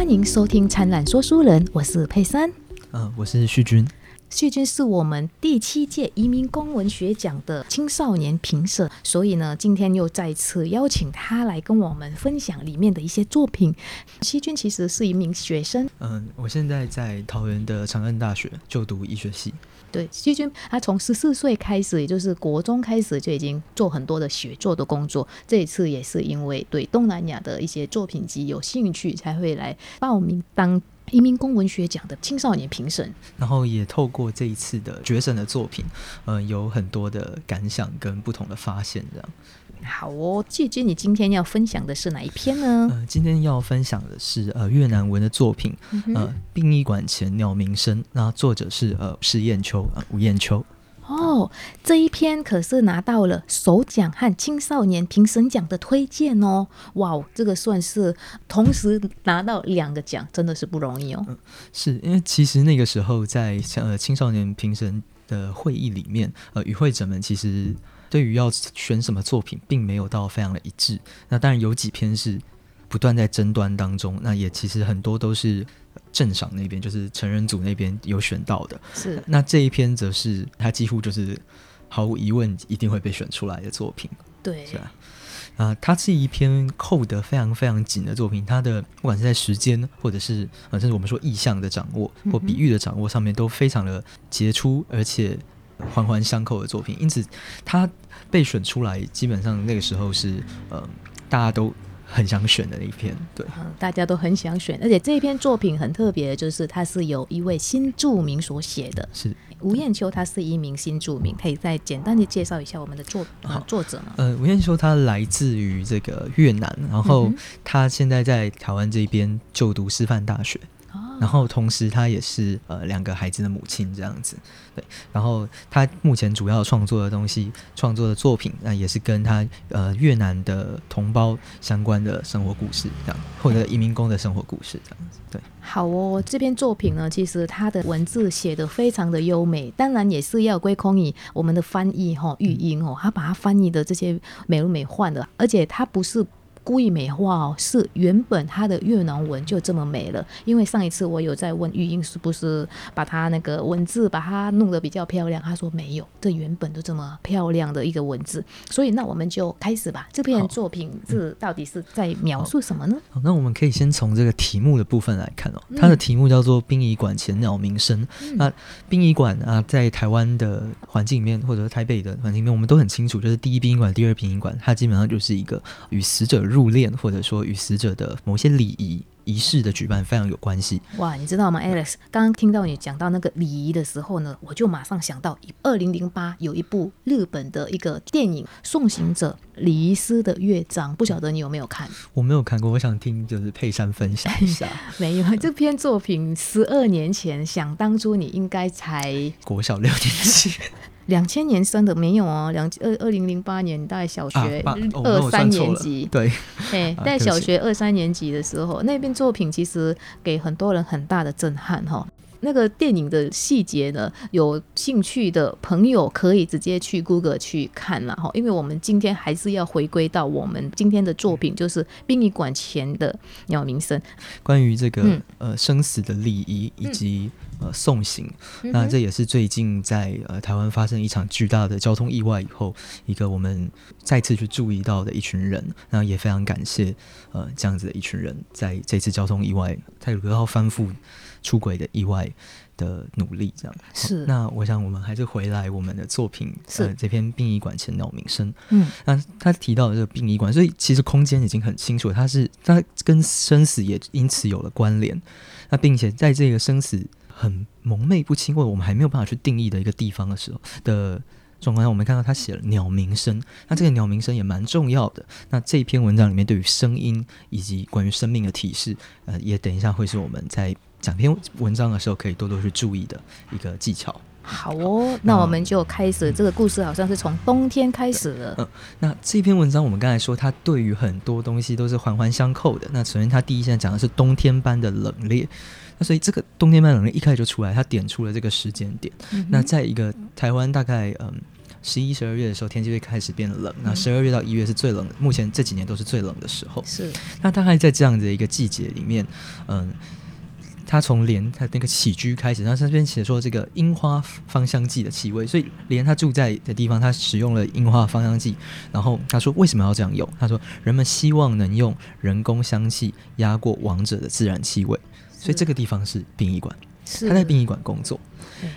欢迎收听《灿烂说书人》，我是佩珊。呃，我是旭君。旭君是我们第七届移民公文学奖的青少年评审，所以呢，今天又再次邀请他来跟我们分享里面的一些作品。旭君其实是一名学生，嗯，我现在在桃园的长安大学就读医学系。对，旭君他从十四岁开始，也就是国中开始就已经做很多的写作的工作。这一次也是因为对东南亚的一些作品集有兴趣，才会来报名当。移民公文学奖的青少年评审，然后也透过这一次的决审的作品，呃，有很多的感想跟不同的发现。这样好哦，姐姐，你今天要分享的是哪一篇呢？呃，今天要分享的是呃越南文的作品，呃，殡仪馆前鸟鸣声。那作者是呃施燕秋啊，吴燕秋。哦，这一篇可是拿到了首奖和青少年评审奖的推荐哦！哇，这个算是同时拿到两个奖，真的是不容易哦。是因为其实那个时候在呃青少年评审的会议里面，呃，与会者们其实对于要选什么作品，并没有到非常的一致。那当然有几篇是不断在争端当中，那也其实很多都是。镇赏那边就是成人组那边有选到的，是那这一篇则是他几乎就是毫无疑问一定会被选出来的作品，对，是啊？啊，它是一篇扣得非常非常紧的作品，它的不管是在时间或者是啊，甚至我们说意象的掌握或比喻的掌握上面都非常的杰出，而且环环相扣的作品，因此它被选出来，基本上那个时候是呃大家都。很想选的一篇，对，大家都很想选，而且这一篇作品很特别，就是它是由一位新著名所写的，是。吴彦秋，他是一名新著名，可以再简单的介绍一下我们的作作者吗？呃，吴彦秋他来自于这个越南，然后他现在在台湾这边就读师范大学。然后同时，她也是呃两个孩子的母亲这样子，对。然后她目前主要创作的东西、创作的作品，那也是跟她呃越南的同胞相关的生活故事这样，或者移民工的生活故事这样子。对，好哦，这篇作品呢，其实它的文字写的非常的优美，当然也是要归功于我们的翻译哈，语音哦，他把它翻译的这些美轮美奂的，而且它不是。故意美化哦，是原本它的越南文就这么美了。因为上一次我有在问玉英是不是把它那个文字把它弄得比较漂亮，他说没有，这原本就这么漂亮的一个文字。所以那我们就开始吧。这篇作品是到底是在描述什么呢？好，那我们可以先从这个题目的部分来看哦。它的题目叫做“殡仪馆前鸟鸣声”。那殡仪馆啊，在台湾的环境里面，或者台北的环境里面，我们都很清楚，就是第一殡仪馆、第二殡仪馆，它基本上就是一个与死者。入殓，或者说与死者的某些礼仪仪式的举办非常有关系。哇，你知道吗，Alex？刚刚听到你讲到那个礼仪的时候呢，我就马上想到，二零零八有一部日本的一个电影《送行者礼仪师的乐章》，不晓得你有没有看？我没有看过，我想听就是佩珊分享一下。没有，这篇作品十二年前，想当初你应该才国小六年级。两千年生的没有哦，两二二零零八年大概小学二三年级，对，哎，在小学二三年级的时候，那篇作品其实给很多人很大的震撼哈。那个电影的细节呢，有兴趣的朋友可以直接去 Google 去看了哈，因为我们今天还是要回归到我们今天的作品，就是殡仪馆前的鸟鸣声，关于这个呃生死的礼仪以及。呃，送行，那这也是最近在呃台湾发生一场巨大的交通意外以后，一个我们再次去注意到的一群人，那也非常感谢呃这样子的一群人，在这次交通意外泰鲁格号翻覆出轨的意外的努力，这样是。那我想我们还是回来我们的作品，是这篇殡仪馆前鸟鸣声，嗯，那他提到的这个殡仪馆，所以其实空间已经很清楚，它是它跟生死也因此有了关联，那并且在这个生死。很蒙昧不清，或者我们还没有办法去定义的一个地方的时候的状况下，我们看到他写了鸟鸣声，那这个鸟鸣声也蛮重要的。那这一篇文章里面对于声音以及关于生命的提示，呃，也等一下会是我们在讲篇文章的时候可以多多去注意的一个技巧。好哦，那我们就开始这个故事，好像是从冬天开始了。嗯，那这篇文章我们刚才说，它对于很多东西都是环环相扣的。那首先，它第一现在讲的是冬天般的冷冽。那所以这个冬天般冷冽一开始就出来，它点出了这个时间点。那在一个台湾大概嗯十一、十二月的时候，天气会开始变冷。那十二月到一月是最冷的，目前这几年都是最冷的时候。是，那大概在这样的一个季节里面，嗯。他从莲他那个起居开始，然后这边写说这个樱花芳香剂的气味，所以莲他住在的地方，他使用了樱花芳香剂。然后他说为什么要这样用？他说人们希望能用人工香气压过王者的自然气味，所以这个地方是殡仪馆，他在殡仪馆工作。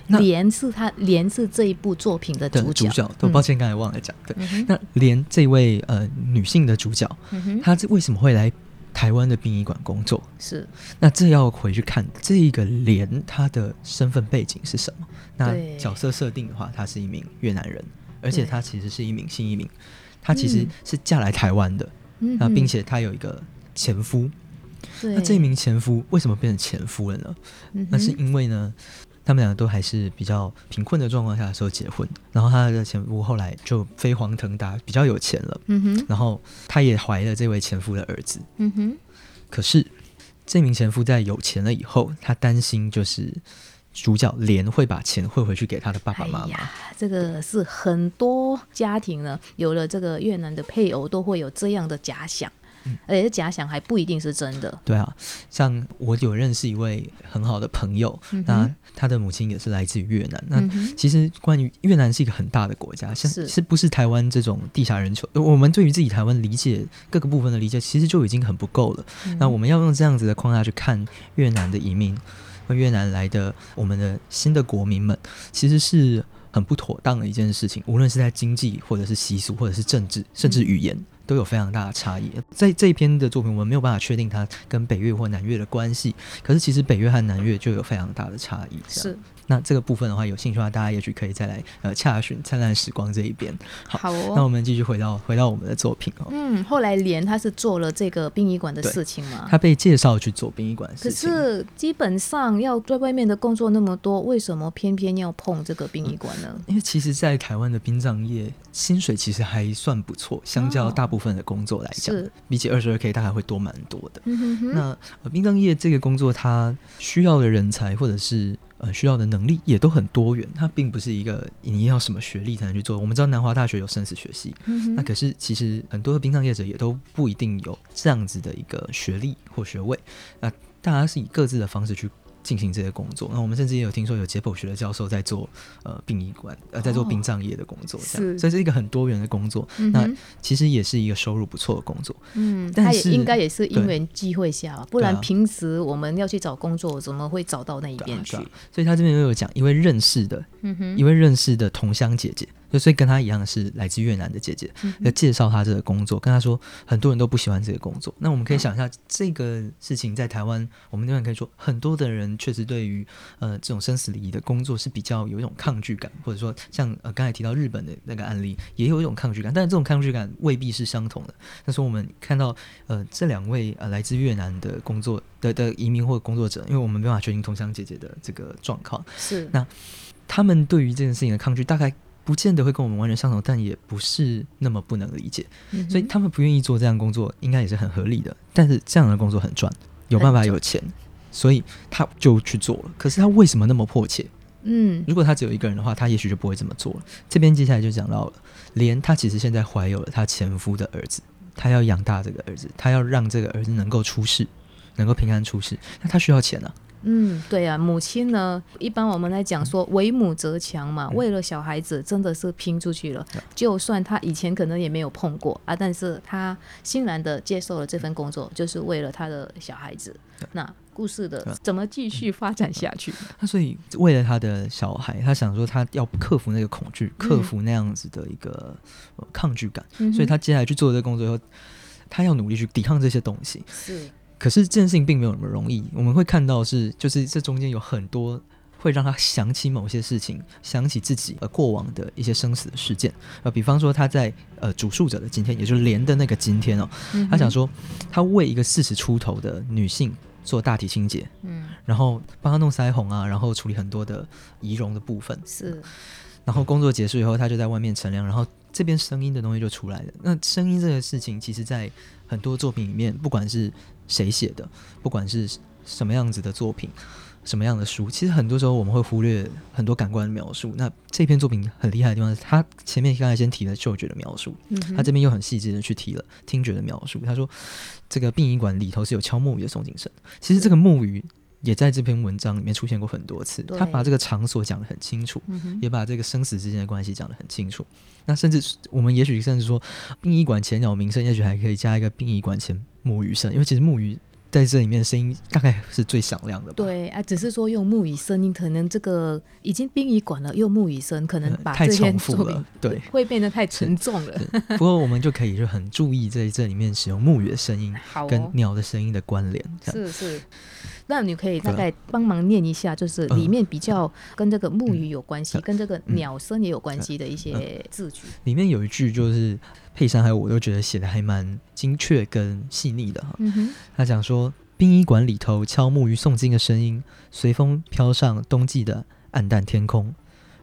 莲是他莲是这一部作品的主角。主角，都抱歉刚才忘了讲。对，那莲这位呃女性的主角，她为什么会来？台湾的殡仪馆工作是，那这要回去看这个连他的身份背景是什么？那角色设定的话，他是一名越南人，而且他其实是一名新移民，他其实是嫁来台湾的，那并且他有一个前夫。那这一名前夫为什么变成前夫了呢？那是因为呢。他们两个都还是比较贫困的状况下的时候结婚，然后他的前夫后来就飞黄腾达，比较有钱了。嗯哼，然后他也怀了这位前夫的儿子。嗯哼，可是这名前夫在有钱了以后，他担心就是主角莲会把钱汇回去给他的爸爸妈妈。这个是很多家庭呢，有了这个越南的配偶都会有这样的假想。而且假想还不一定是真的。对啊，像我有认识一位很好的朋友，那他的母亲也是来自于越南。那其实关于越南是一个很大的国家，像是不是台湾这种地下人球？我们对于自己台湾理解各个部分的理解，其实就已经很不够了。那我们要用这样子的框架去看越南的移民，越南来的我们的新的国民们，其实是很不妥当的一件事情。无论是在经济，或者是习俗，或者是政治，甚至语言。都有非常大的差异，在这一篇的作品，我们没有办法确定它跟北越或南越的关系。可是，其实北越和南越就有非常大的差异。是。那这个部分的话，有兴趣的话，大家也许可以再来呃查询《灿烂时光》这一边。好，哦。那我们继续回到回到我们的作品哦。嗯，后来连他是做了这个殡仪馆的事情嘛？他被介绍去做殡仪馆，可是基本上要在外面的工作那么多，为什么偏偏要碰这个殡仪馆呢？因为其实，在台湾的殡葬业薪水其实还算不错，相较大部分的工作来讲，比起二十二 k 它还会多蛮多的。那殡葬业这个工作，它需要的人才或者是。呃，需要的能力也都很多元，它并不是一个你要什么学历才能去做。我们知道南华大学有生死学系，那可是其实很多的殡葬业者也都不一定有这样子的一个学历或学位。那大家是以各自的方式去。进行这些工作，那我们甚至也有听说有解剖学的教授在做呃殡仪馆呃在做殡葬业的工作，这样，所以是一个很多元的工作。那其实也是一个收入不错的工作。嗯，他也应该也是因缘机会下，不然平时我们要去找工作，怎么会找到那一边去？所以他这边又有讲一位认识的，嗯哼，一位认识的同乡姐姐。所以跟他一样是来自越南的姐姐，要介绍他这个工作，跟他说很多人都不喜欢这个工作。那我们可以想一下，这个事情在台湾，我们那边可以说很多的人确实对于呃这种生死离异的工作是比较有一种抗拒感，或者说像呃刚才提到日本的那个案例，也有一种抗拒感，但是这种抗拒感未必是相同的。但是我们看到呃这两位呃来自越南的工作的的移民或工作者，因为我们没办法确定同乡姐姐的这个状况，是那他们对于这件事情的抗拒大概。不见得会跟我们完全相同，但也不是那么不能理解，所以他们不愿意做这样工作，应该也是很合理的。但是这样的工作很赚，有办法有钱，所以他就去做了。可是他为什么那么迫切？嗯，如果他只有一个人的话，他也许就不会这么做了。这边接下来就讲到了，连他其实现在怀有了他前夫的儿子，他要养大这个儿子，他要让这个儿子能够出世，能够平安出世，那他需要钱啊。嗯，对啊，母亲呢，一般我们来讲说，为母则强嘛，为了小孩子真的是拼出去了。就算他以前可能也没有碰过啊，但是他欣然的接受了这份工作，就是为了他的小孩子。那故事的怎么继续发展下去？他所以为了他的小孩，他想说他要克服那个恐惧，克服那样子的一个抗拒感，所以他接下来去做这个工作以后，他要努力去抵抗这些东西。是。可是这件事情并没有那么容易，我们会看到是，就是这中间有很多会让他想起某些事情，想起自己呃过往的一些生死的事件，呃，比方说他在呃主述者的今天，也就是连的那个今天哦，他想说他为一个四十出头的女性做大体清洁，嗯，然后帮他弄腮红啊，然后处理很多的仪容的部分，是，然后工作结束以后，他就在外面乘凉，然后这边声音的东西就出来了。那声音这个事情，其实在很多作品里面，不管是谁写的，不管是什么样子的作品，什么样的书？其实很多时候我们会忽略很多感官的描述。那这篇作品很厉害的地方是，他前面刚才先提了嗅觉的描述，嗯他这边又很细致的去提了听觉的描述。他说，这个殡仪馆里头是有敲木鱼的诵经声。其实这个木鱼也在这篇文章里面出现过很多次，他把这个场所讲得很清楚，嗯也把这个生死之间的关系讲得很清楚。那甚至我们也许甚至说，殡仪馆前鸟鸣声，也许还可以加一个殡仪馆前木鱼声，因为其实木鱼在这里面的声音大概是最响亮的吧。对啊，只是说用木鱼声音，可能这个已经殡仪馆了，用木鱼声，可能把这篇重复了对会变得太沉重了。不过我们就可以就很注意在这里面使用木鱼的声音跟鸟的声音的关联。是是。那你可以大概帮忙念一下，就是里嗯面比较跟这个木鱼有关系，嗯跟这个嗯鸟声也有关系的一些字句。里面有一句就是佩珊还有我都觉得写的还蛮精确跟细腻的哈。嗯，他讲说，殡仪馆里头敲木鱼诵经的声音，随风飘上冬季的暗淡天空，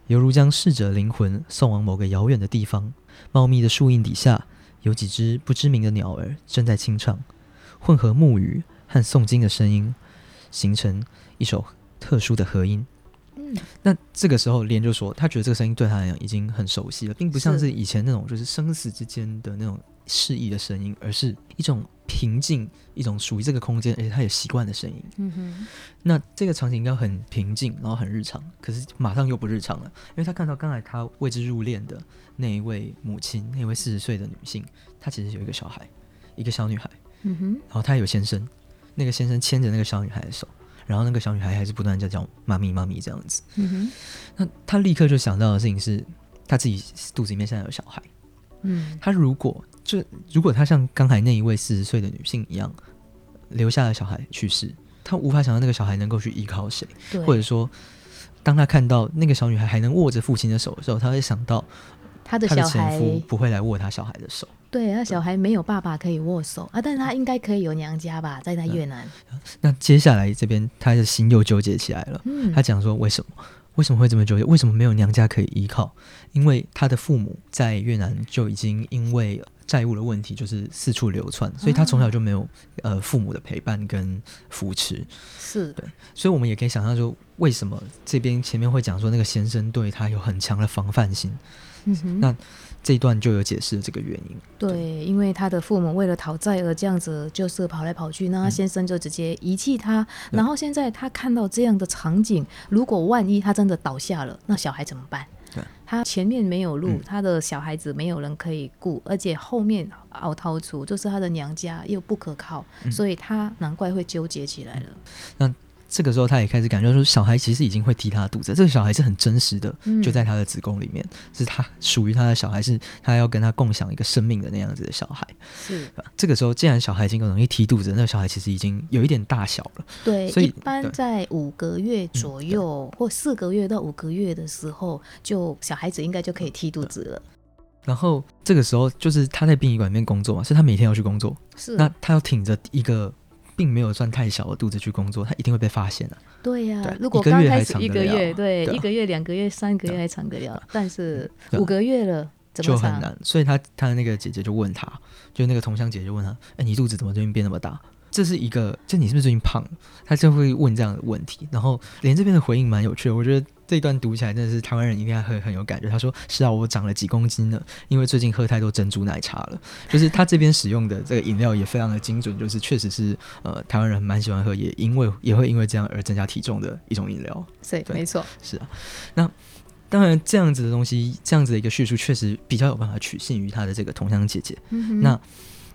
犹如将逝者灵魂送往某个遥远的地方。茂密的树荫底下，有几只不知名的鸟儿正在清唱，混合木鱼和诵经的声音，形成一首特殊的和音。嗯，那这个时候，莲就说，他觉得这个声音对他来讲已经很熟悉了，并不像是是以前那种就是生死之间的那种示意的声音，而是一种平静，一种属于这个空间，而且他也习惯的声音。嗯哼，那这个场景应该很平静，然后很日常，可是马上又不日常了，因为他看到刚才他为之入殓的那一位母亲，那位四十岁的女性，她其实有一个小孩，一个小女孩，嗯哼，然后她有先生，那个先生牵着那个小女孩的手，然后那个小女孩还是不断在叫妈咪妈咪这样子。嗯哼，那他立刻就想到的事情是，他自己肚子里面现在有小孩。嗯，他如果就如果他像刚才那一位四十岁的女性一样，留下了小孩去世，他无法想到那个小孩能够去依靠谁，对，或者说，当他看到那个小女孩还能握着父亲的手的时候，他会想到他的前夫不会来握他小孩的手。对，那小孩没有爸爸可以握手啊，但是他应该可以有娘家吧，在他越南。那接下来这边他的心又纠结起来了。嗯，他讲说为什么？为什么会这么纠结？为什么没有娘家可以依靠？因为他的父母在越南就已经因为债务的问题，就是四处流窜，所以他从小就没有呃父母的陪伴跟扶持。是对，所以我们也可以想象就，为什么这边前面会讲说那个先生对他有很强的防范心？嗯哼，那这一段就有解释这个原因。对，因为他的父母为了讨债而这样子，就是跑来跑去，那先生就直接遗弃他。然后现在他看到这样的场景，如果万一他真的倒下了，那小孩怎么办对？他前面没有路，嗯他的小孩子没有人可以顾，而且后面熬掏出就是他的娘家又不可靠，嗯所以他难怪会纠结起来了。这个时候，他也开始感觉说，小孩其实已经会踢他的肚子，这个小孩是很真实的，嗯就在他的子宫里面，是他属于他的小孩，是他要跟他共享一个生命的那样子的小孩。是这个时候，既然小孩已经容易踢肚子，那个小孩其实已经有一点大小了。对，所以一般在五个月左右、或四个月到五个月的时候，就小孩子应该就可以踢肚子了。然后这个时候，就是他在殡仪馆里面工作嘛，所以他每天要去工作。是，那他要挺着一个并没有算太小的肚子去工作，他一定会被发现的、啊对呀、对如果一个月还刚开始一个月，对，一个月、两个月、三个月还长得了，但是五个月了？就很难。所以他他的那个姐姐就问他，就那个同乡姐姐就问他：“哎，你肚子怎么最近变那么大？”这是一个，就你是不是最近胖了？他就会问这样的问题。然后连这边的回应蛮有趣的，我觉得这一段读起来真的是台湾人应该会很有感觉。他说：“是啊，我长了几公斤呢，因为最近喝太多珍珠奶茶了。”就是他这边使用的这个饮料也非常的精准，就是确实是呃台湾人蛮喜欢喝，也因为也会因为这样而增加体重的一种饮料。对，对没错，是啊，那当然这样子的东西，这样子的一个叙述，确实比较有办法取信于他的这个同乡姐姐。嗯那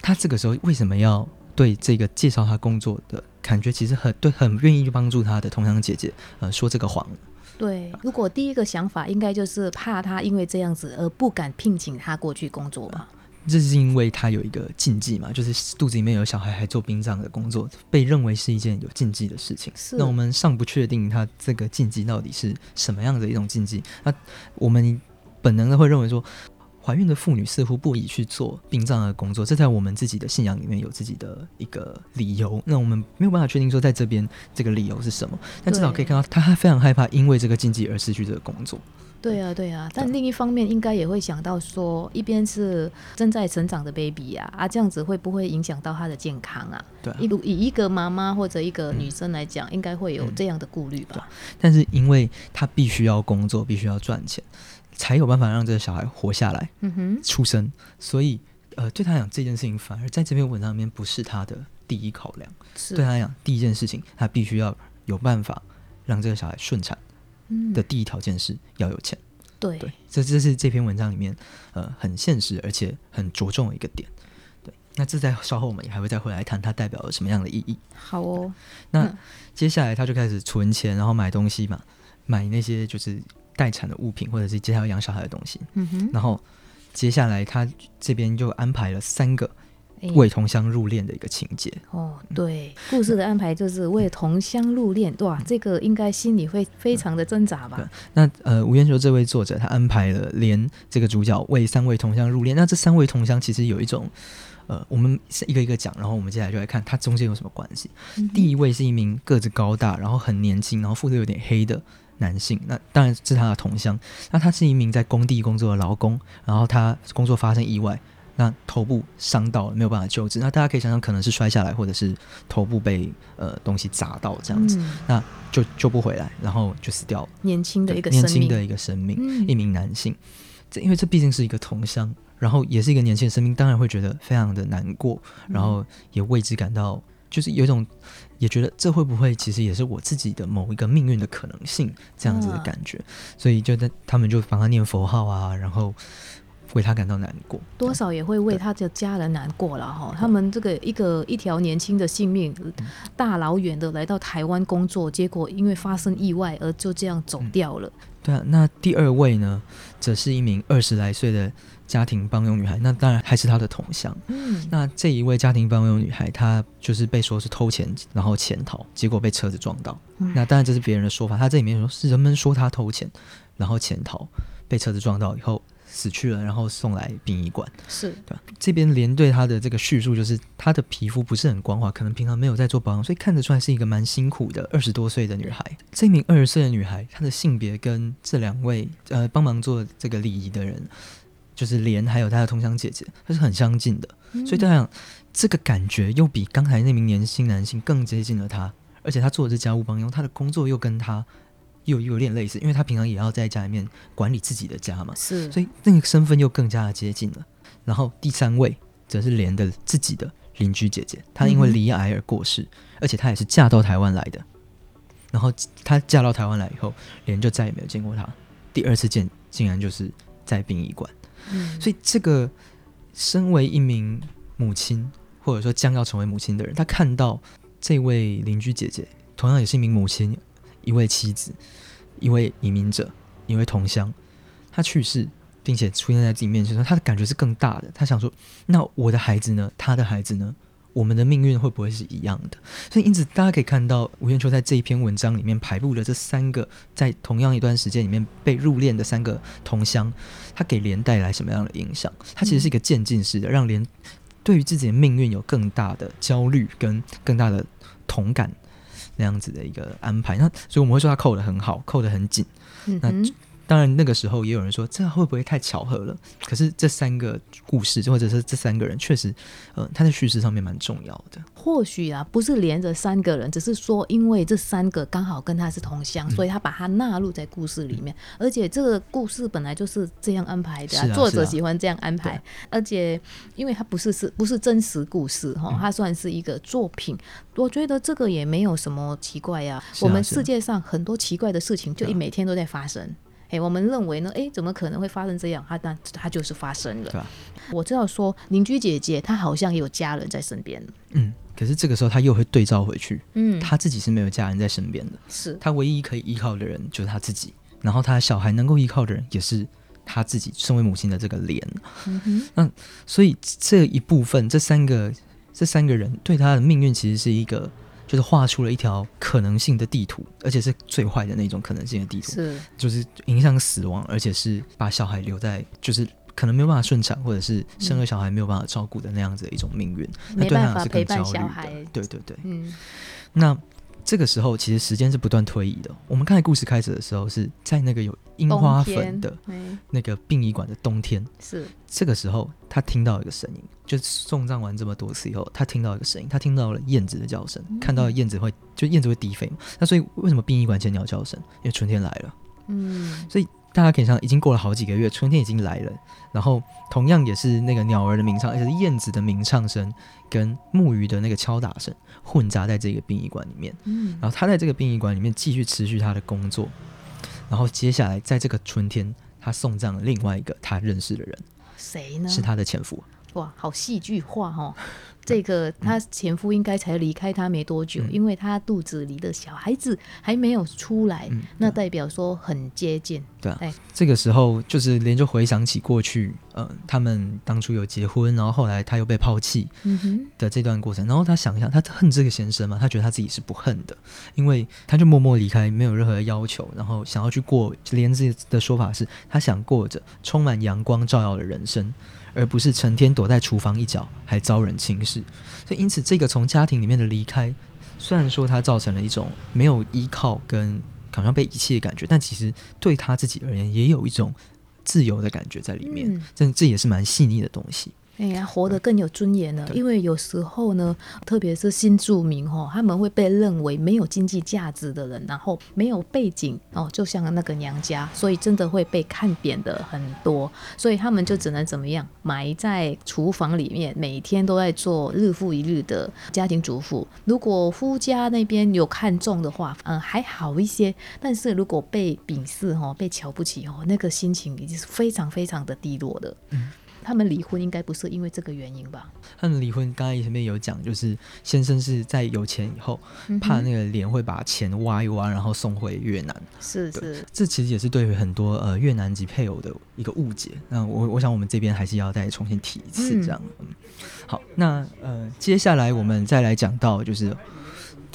他这个时候为什么要对这个介绍他工作的感觉，其实很对，很愿意去帮助他的同乡姐姐，呃，说这个谎？对，如果第一个想法应该就是怕他因为这样子而不敢聘请他过去工作吧？这是因为他有一个禁忌嘛，就是肚子里面有小孩还做殡葬的工作，被认为是一件有禁忌的事情。是那我们尚不确定他这个禁忌到底是什么样的一种禁忌。那我们本能的会认为说，怀孕的妇女似乎不宜去做殡葬的工作，这在我们自己的信仰里面有自己的一个理由。那我们没有办法确定说在这边这个理由是什么，但至少可以看到她非常害怕因为这个禁忌而失去这个工作。对啊，对啊，但另一方面应该也会想到说，一边是正在成长的 baby 啊，啊，这样子会不会影响到他的健康啊？对啊以以一个妈妈或者一个女生来讲，应该会有这样的顾虑吧？但是因为她必须要工作，必须要赚钱，才有办法让这个小孩活下来、嗯哼，出生，所以呃，对他来讲这件事情反而在这篇文章里面不是他的第一考量。是对他来讲，第一件事情他必须要有办法让这个小孩顺产嗯的第一条件是要有钱。对对，这这是这篇文章里面呃很现实而且很着重的一个点。对，那这在稍后我们也还会再回来谈它代表了什么样的意义。好哦，那嗯接下来他就开始存钱，然后买东西嘛，买那些就是待产的物品或者是接下来要养小孩的东西。嗯哼，然后接下来他这边就安排了三个为同乡入殓的一个情节。哦，对，故事的安排就是为同乡入殓，哇，这个应该心里会非常的挣扎吧？那呃，吴彦修这位作者他安排了连这个主角为三位同乡入殓。那这三位同乡其实有一种呃，我们是一个一个讲，然后我们接下来就来看它中间有什么关系。嗯第一位是一名个子高大，然后很年轻，然后肤色有点黑的男性。那当然是他的同乡。那他是一名在工地工作的劳工，然后他工作发生意外，那头部伤到了，没有办法救治。那大家可以想想，可能是摔下来，或者是头部被呃东西砸到这样子，嗯那就救不回来，然后就死掉了。年轻的一个年，轻的一个生命，嗯一名男性。这因为这毕竟是一个同乡，然后也是一个年轻的生命，当然会觉得非常的难过，嗯然后也为之感到就是有一种也觉得这会不会其实也是我自己的某一个命运的可能性这样子的感觉，所以就在他们就帮他念佛号啊，然后为他感到难过。多少也会为他的家人难过了哈。他们这个一个一条年轻的性命，嗯大老远的来到台湾工作，结果因为发生意外而就这样走掉了。对啊，那第二位呢，则是一名二十来岁的家庭帮佣女孩，那当然还是她的同乡。嗯，那这一位家庭帮佣女孩，她就是被说是偷钱，然后潜逃，结果被车子撞到。嗯那当然这是别人的说法，她这里面说是人们说她偷钱，然后潜逃，被车子撞到以后死去了，然后送来殡仪馆。是对吧？这边连对她的这个叙述，就是她的皮肤不是很光滑，可能平常没有在做保养，所以看得出来是一个蛮辛苦的二十多岁的女孩。这名二十岁的女孩，她的性别跟这两位呃帮忙做这个礼仪的人，就是莲还有她的同乡姐姐，她是很相近的。嗯所以对她讲，这个感觉又比刚才那名年轻男性更接近了他，而且他做的是家务帮佣，他的工作又跟他又有点类似，因为他平常也要在家里面管理自己的家嘛，是，所以那个身份又更加的接近了。然后第三位则是莲的自己的邻居姐姐，她因为离癌而过世，而且她也是嫁到台湾来的。然后她嫁到台湾来以后，莲就再也没有见过她。第二次见，竟然就是在殡仪馆。所以这个身为一名母亲，或者说将要成为母亲的人，他看到这位邻居姐姐，同样也是一名母亲，一位妻子，一位移民者，一位同乡，他去世，并且出现在自己面前的时候，他的感觉是更大的。他想说，那我的孩子呢？他的孩子呢？我们的命运会不会是一样的？所以，因此大家可以看到，吴彦秋在这一篇文章里面排布了这三个在同样一段时间里面被入殓的三个同乡，他给连带来什么样的影响？他其实是一个渐进式的，让连对于自己的命运有更大的焦虑跟更大的同感那样子的一个安排。那所以我们会说他扣得很好，扣得很紧。那当然，那个时候也有人说，这会不会太巧合了？可是这三个故事，或者是这三个人，确实，呃，他在叙事上面蛮重要的。或许啊，不是连着三个人，只是说因为这三个刚好跟他是同乡，嗯所以他把他纳入在故事里面。而且这个故事本来就是这样安排的、是啊作者喜欢这样安排。而且因为它不是是不是真实故事哈，嗯它算是一个作品。我觉得这个也没有什么奇怪呀、我们世界上很多奇怪的事情，就每天都在发生。哎，我们认为呢？哎，怎么可能会发生这样？它那它就是发生了。对吧我知道说邻居姐姐她好像也有家人在身边。嗯，可是这个时候他又会对照回去，嗯，他自己是没有家人在身边的，是他唯一可以依靠的人就是他自己，然后他小孩能够依靠的人也是他自己身为母亲的这个脸。嗯哼。所以这一部分，这三个这三个人对他的命运其实是一个，就是画出了一条可能性的地图，而且是最坏的那种可能性的地图，是，就是影响死亡，而且是把小孩留在就是。可能没有办法顺产，或者是生了小孩没有办法照顾的那样子的一种命运，那对他是更焦虑的。对对对，嗯那这个时候其实时间是不断推移的。我们刚才故事开始的时候是在那个有樱花粉的那个殡仪馆的冬天，是这个时候他听到一个声音，就送葬完这么多次以后，他听到一个声音，他听到了燕子的叫声，看到燕子会就燕子会低飞嘛。那所以为什么殡仪馆前鸟叫声？因为春天来了。嗯，所以。大家可以想，已经过了好几个月，春天已经来了。然后同样也是那个鸟儿的鸣唱，而且是燕子的鸣唱声跟木鱼的那个敲打声混杂在这个殡仪馆里面。嗯，然后他在这个殡仪馆里面继续持续他的工作。然后接下来在这个春天，他送葬了另外一个他认识的人，谁呢？是他的前夫。哇，好戏剧化哦！这个她前夫应该才离开她没多久，因为她肚子里的小孩子还没有出来，那代表说很接近。对啊，这个时候就是连就回想起过去，嗯，他们当初有结婚，然后后来他又被抛弃的这段过程，然后他想一想，他恨这个先生吗？他觉得他自己是不恨的，因为他就默默离开，没有任何的要求，然后想要去过，连自己的说法是他想过着充满阳光照耀的人生。而不是成天躲在厨房一角，还遭人轻视。所以，因此，这个从家庭里面的离开，虽然说他造成了一种没有依靠跟好像被遗弃的感觉，但其实对他自己而言，也有一种自由的感觉在里面。这这也是蛮细腻的东西。哎呀，活得更有尊严了。因为有时候呢，特别是新住民哈，他们会被认为没有经济价值的人，然后没有背景哦，就像那个娘家，所以真的会被看扁的很多。所以他们就只能怎么样，埋在厨房里面，每天都在做日复一日的家庭主妇。如果夫家那边有看中的话，嗯，还好一些。但是如果被鄙视哦，被瞧不起哦，那个心情已经是非常非常的低落的。嗯。他们离婚应该不是因为这个原因吧？他们离婚，刚才前面有讲，就是先生是在有钱以后，怕那个脸会把钱挖一挖，然后送回越南。是是，这其实也是对于很多呃越南籍配偶的一个误解。那我我想我们这边还是要再重新提一次这样。嗯，好，那呃接下来我们再来讲到就是。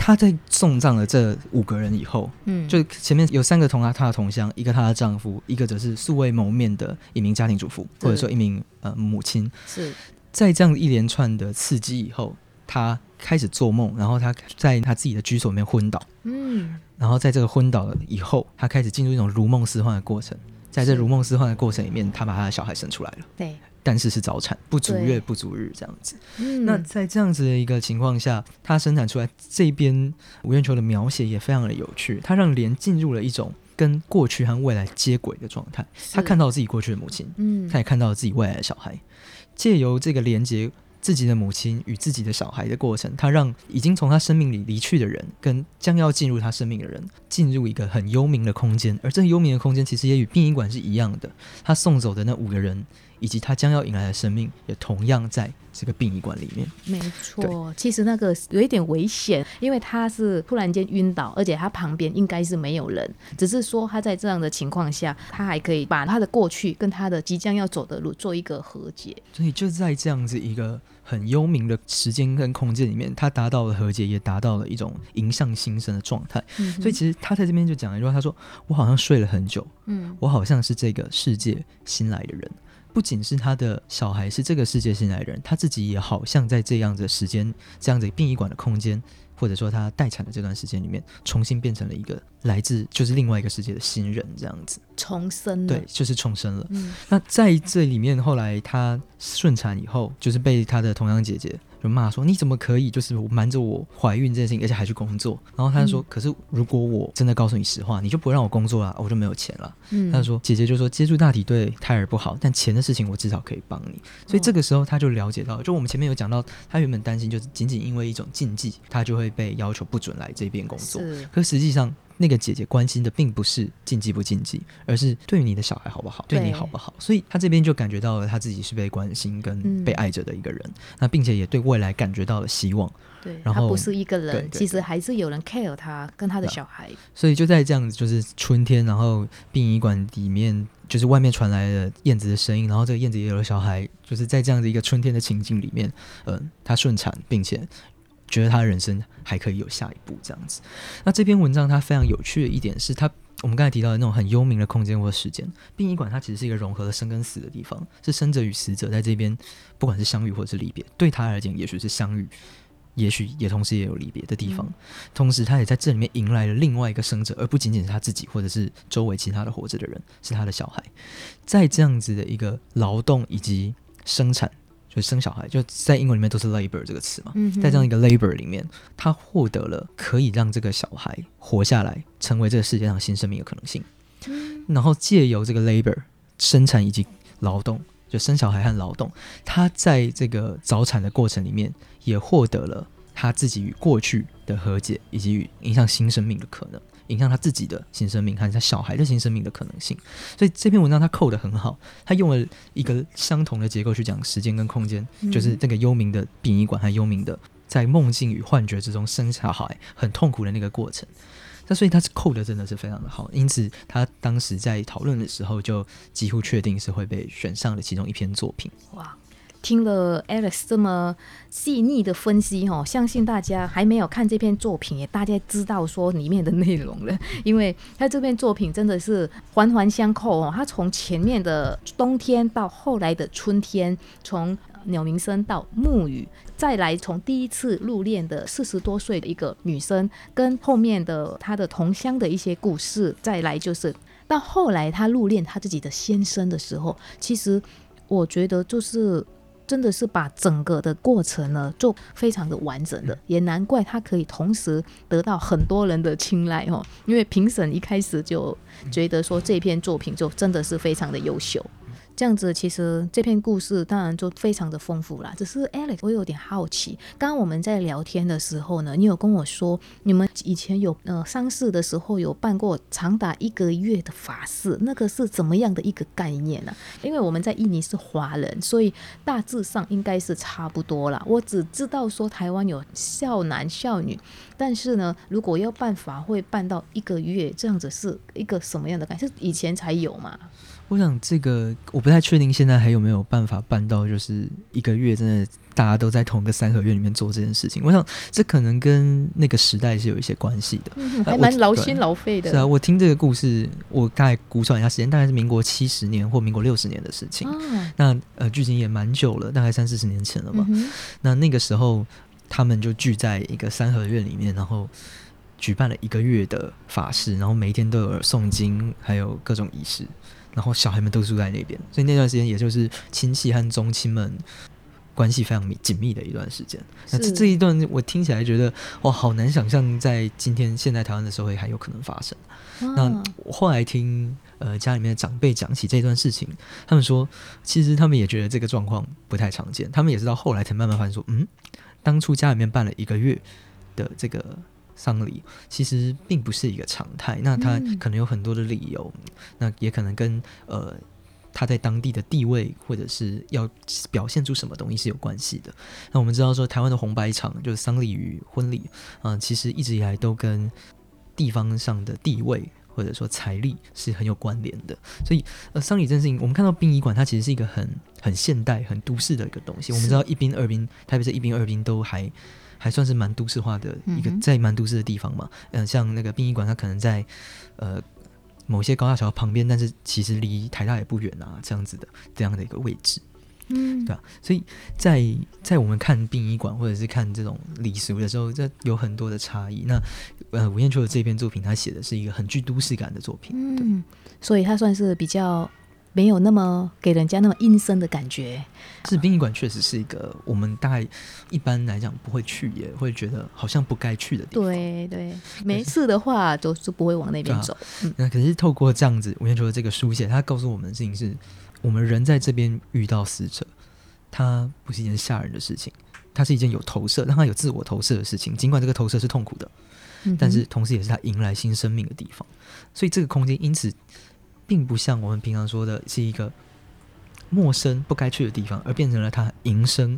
她在送葬了这五个人以后，嗯，就前面有三个同他他的同乡，一个她的丈夫，一个则是素未谋面的一名家庭主妇，或者说一名呃母亲。是。在这样一连串的刺激以后，她开始做梦，然后她在她自己的居所里面昏倒，嗯，然后在这个昏倒了以后，她开始进入一种如梦似幻的过程，在这如梦似幻的过程里面，她把她的小孩生出来了，对。但是是早产，不足月不足日这样子。那在这样子的一个情况下，他生产出来这边吴彦秋的描写也非常的有趣，他让莲进入了一种跟过去和未来接轨的状态。他看到自己过去的母亲，嗯，他也看到了自己未来的小孩，借由这个连接自己的母亲与自己的小孩的过程，他让已经从他生命里离去的人跟将要进入他生命的人进入一个很幽冥的空间，而这个幽冥的空间其实也与殡仪馆是一样的。他送走的那五个人。以及他将要迎来的生命，也同样在这个殡仪馆里面。没错，其实那个有一点危险，因为他是突然间晕倒，而且他旁边应该是没有人，只是说他在这样的情况下，他还可以把他的过去跟他的即将要走的路做一个和解。所以就在这样子一个很幽冥的时间跟空间里面，他达到了和解，也达到了一种迎向新生的状态。所以其实他在这边就讲了一句话，他说：“我好像睡了很久，嗯，我好像是这个世界新来的人。”不仅是他的小孩是这个世界新来人，他自己也好像在这样的时间、这样子殡仪馆的空间，或者说他待产的这段时间里面，重新变成了一个来自就是另外一个世界的新人，这样子重生，对，就是重生了。那在这里面，后来他顺产以后，就是被他的同样姐姐。就骂说你怎么可以就是瞒着我怀孕这件事情，而且还去工作。然后他就说：“可是如果我真的告诉你实话，你就不会让我工作了，我就没有钱了。”他就说：“姐姐就说接触大体对胎儿不好，但钱的事情我至少可以帮你。”所以这个时候他就了解到，就我们前面有讲到，他原本担心就是仅仅因为一种禁忌，他就会被要求不准来这边工作。可实际上。那个姐姐关心的并不是禁忌不禁忌，而是对于你的小孩好不好，对你好不好。所以他这边就感觉到了他自己是被关心跟被爱着的一个人，那并且也对未来感觉到了希望。对，然后不是一个人，其实还是有人 care 他跟他的小孩。所以就在这样子，就是春天，然后殡仪馆里面就是外面传来了燕子的声音，然后这个燕子也有了小孩，就是在这样的一个春天的情境里面，嗯，她顺产，并且。觉得他的人生还可以有下一步这样子。那这篇文章它非常有趣的一点是，它我们刚才提到的那种很幽冥的空间或时间，殡仪馆它其实是一个融合了生跟死的地方，是生者与死者在这边不管是相遇或者是离别，对他而言也许是相遇，也许也同时也有离别的地方，同时他也在这里面迎来了另外一个生者，而不仅仅是他自己，或者是周围其他的活着的人，是他的小孩。在这样子的一个劳动以及生产，就生小孩，就在英文里面都是 labor 这个词嘛，嗯在这样一个 labor 里面，他获得了可以让这个小孩活下来，成为这个世界上新生命的可能性。然后借由这个 labor 生产以及劳动。就生小孩和劳动，他在这个早产的过程里面，也获得了他自己与过去的和解，以及与影响新生命的可能，影响他自己的新生命和他小孩的新生命的可能性。所以这篇文章他扣的很好，他用了一个相同的结构去讲时间跟空间，就是这个幽冥的殡仪馆和幽冥的在梦境与幻觉之中生小孩很痛苦的那个过程。那所以他是扣的真的是非常的好，因此他当时在讨论的时候就几乎确定是会被选上的其中一篇作品。哇，听了 Alex 这么细腻的分析哦，相信大家还没有看这篇作品也大家知道说里面的内容了，因为他这篇作品真的是环环相扣哦，他从前面的冬天到后来的春天，从鸟鸣声到暮雨，再来从第一次入殓的四十多岁的一个女生，跟后面的她的同乡的一些故事，再来就是到后来她入殓她自己的先生的时候，其实我觉得就是真的是把整个的过程呢做非常的完整的，也难怪他可以同时得到很多人的青睐哦，因为评审一开始就觉得说这篇作品就真的是非常的优秀。这样子，其实这篇故事当然就非常的丰富啦。只是 Alex，我有点好奇，刚刚我们在聊天的时候呢，你有跟我说，你们以前有呃丧事的时候有办过长达一个月的法事，那个是怎么样的一个概念呢？因为我们在印尼是华人，所以大致上应该是差不多啦。我只知道说台湾有孝男孝女，但是呢，如果要办法会办到一个月，这样子是一个什么样的感觉？是以前才有嘛？我想这个我不太确定，现在还有没有办法办到，就是一个月真的大家都在同一个三合院里面做这件事情。我想这可能跟那个时代是有一些关系的，还蛮劳心劳肺的。是啊，我听这个故事，我大概估算一下时间，大概是民国七十年或民国六十年的事情。那呃，距今也蛮久了，大概三四十年前了吧。那那个时候他们就聚在一个三合院里面，然后举办了一个月的法事，然后每一天都有诵经，还有各种仪式。然后小孩们都住在那边，所以那段时间也就是亲戚和宗亲们关系非常密紧密的一段时间。那这这一段我听起来觉得哇，好难想象在今天现在台湾的社会还有可能发生。那我后来听呃家里面的长辈讲起这段事情，他们说其实他们也觉得这个状况不太常见，他们也是到后来才慢慢发现说，嗯，当初家里面办了一个月的这个。丧礼其实并不是一个常态，那他可能有很多的理由，那也可能跟呃他在当地的地位或者是要表现出什么东西是有关系的。那我们知道说，台湾的红白场就是丧礼与婚礼，嗯，其实一直以来都跟地方上的地位或者说财力是很有关联的。所以，呃，丧礼这件事情，我们看到殡仪馆，它其实是一个很很现代、很都市的一个东西。我们知道一兵二兵，特别是一兵二兵都还。还算是蛮都市化的一个，在蛮都市的地方嘛，嗯，像那个殡仪馆，它可能在呃某些高架桥旁边，但是其实离台大也不远啊，这样子的这样的一个位置，嗯，对吧？所以在在我们看殡仪馆或者是看这种礼俗的时候，这有很多的差异。那呃，吴彦秋的这篇作品，他写的是一个很具都市感的作品，嗯，所以他算是比较。没有那么给人家那么阴森的感觉。是殡仪馆确实是一个我们大概一般来讲不会去，也会觉得好像不该去的地方。对对，没事的话都是不会往那边走。那可是透过这样子，吴彦秋的这个书写，它告诉我们的事情是：我们人在这边遇到死者，它不是一件吓人的事情，它是一件有投射，让它有自我投射的事情。尽管这个投射是痛苦的，但是同时也是他迎来新生命的地方。所以这个空间因此。并不像我们平常说的是一个陌生不该去的地方，而变成了他迎生、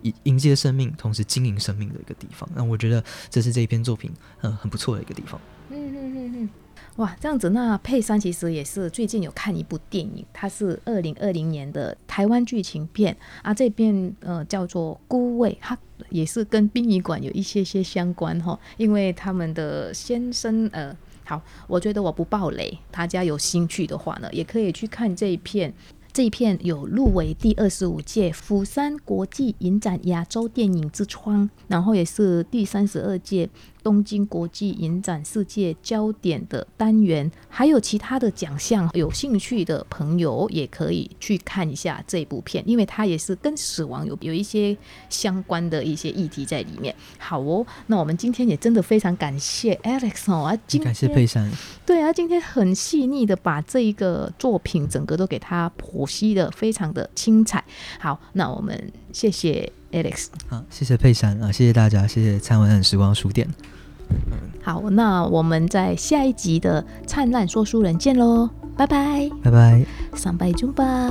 迎迎接生命，同时经营生命的一个地方。那我觉得这是这一篇作品嗯很不错的一个地方。嗯嗯嗯嗯，哇，这样子，那佩珊其实也是最近有看一部电影，它是二零二零年的台湾剧情片啊，这边呃叫做《孤味》，它也是跟殡仪馆有一些些相关哈，因为他们的先生呃。好，我觉得我不爆雷，大家有兴趣的话呢，也可以去看这一片这一片有入围第二十五届釜山国际影展亚洲电影之窗，然后也是第三十二届。东京国际影展世界焦点的单元，还有其他的奖项，有兴趣的朋友也可以去看一下这部片，因为它也是跟死亡有有一些相关的一些议题在里面。好哦，那我们今天也真的非常感谢 Alex 哦，啊，感谢佩珊，对啊，今天很细腻的把这一个作品整个都给他剖析的非常的精彩。好，那我们谢谢。Alex，好，谢谢佩珊啊，谢谢大家，谢谢灿烂时光书店。好，那我们在下一集的灿烂说书人见喽，拜拜，拜拜，上拜中吧。